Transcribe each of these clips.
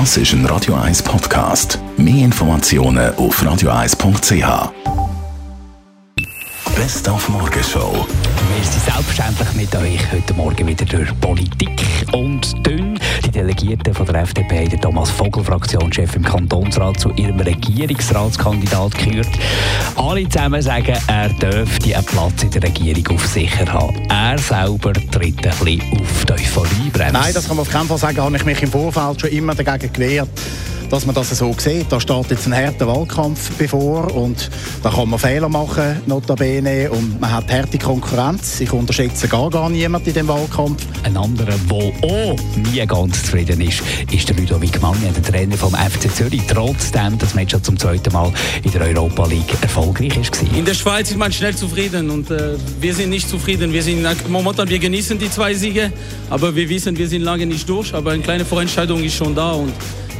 Das ist ein Radio 1 Podcast. Mehr Informationen auf radio1.ch. Best auf Morgenshow. Wir sind selbstverständlich mit euch heute Morgen wieder durch Politik und dünn. Die Delegierten von der FDP, der Thomas Vogel, Fraktionschef im Kantonsrat, zu ihrem Regierungsratskandidat gehört. Alle zusammen sagen, er dürfte einen Platz in der Regierung auf sicher haben. Er selber tritt ein bisschen auf die Euphoriebremse. Nein, das kann man auf keinen Fall sagen. Habe ich mich im Vorfeld schon immer dagegen gewehrt dass man das so sieht. Da steht jetzt ein harter Wahlkampf bevor und da kann man Fehler machen, notabene, und man hat harte Konkurrenz. Ich unterschätze gar, gar niemanden in diesem Wahlkampf. Ein anderer, der auch nie ganz zufrieden ist, ist der Ludovic Magni, der Trainer vom FC Zürich, trotzdem das Match zum zweiten Mal in der Europa League erfolgreich war. In der Schweiz ist man schnell zufrieden und äh, wir sind nicht zufrieden. Wir sind momentan, wir genießen die zwei Siege, aber wir wissen, wir sind lange nicht durch, aber eine kleine Vorentscheidung ist schon da und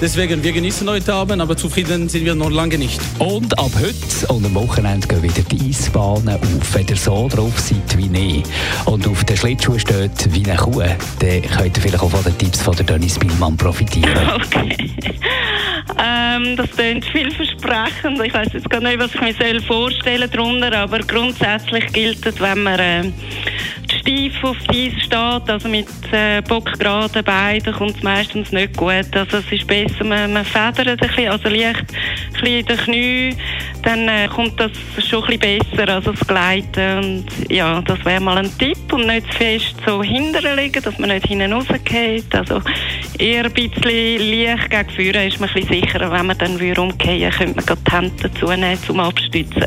Deswegen, wir genießen heute Abend, aber zufrieden sind wir noch lange nicht. Und ab heute und am Wochenende gehen wieder die Eisbahnen auf. Wenn ihr so drauf seid wie nie und auf den Schlittschuh steht wie eine Kuh, dann könnt ihr vielleicht auch von den Tipps von der Dennis Spielmann profitieren. Okay. Ähm, das klingt vielversprechend. Ich weiß jetzt gar nicht, was ich mir vorstellen darunter, aber grundsätzlich gilt es, wenn man äh, steif auf Eis steht, also mit äh, bockgeraden Beinen, kommt es meistens nicht gut. Also es ist besser, man, man federt ein bisschen, also leicht ein bisschen in den Knie, dann äh, kommt das schon ein bisschen besser, also das Gleiten. Und ja, das wäre mal ein Tipp und nicht zu fest so hinterher liegen, dass man nicht hinten rausgeht. Also eher ein bisschen leicht gegen vorne ist man ein bisschen sicherer. Wenn man dann umkehren könnte man die Hände dazu nehmen, zum Abstützen.